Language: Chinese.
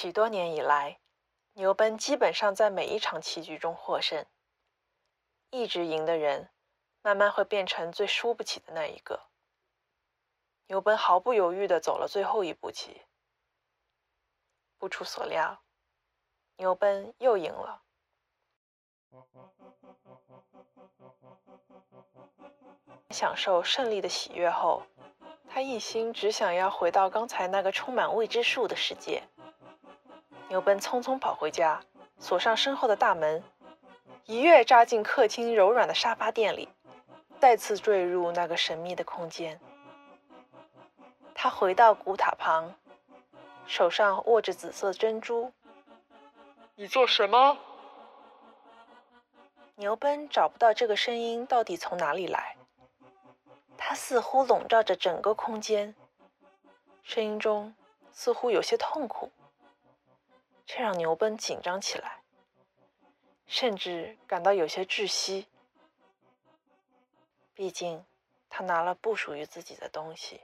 许多年以来，牛奔基本上在每一场棋局中获胜。一直赢的人，慢慢会变成最输不起的那一个。牛奔毫不犹豫地走了最后一步棋。不出所料，牛奔又赢了。享受胜利的喜悦后，他一心只想要回到刚才那个充满未知数的世界。牛奔匆匆跑回家，锁上身后的大门，一跃扎进客厅柔软的沙发垫里，再次坠入那个神秘的空间。他回到古塔旁，手上握着紫色珍珠。你做什么？牛奔找不到这个声音到底从哪里来。它似乎笼罩着整个空间，声音中似乎有些痛苦，这让牛奔紧张起来，甚至感到有些窒息。毕竟，他拿了不属于自己的东西。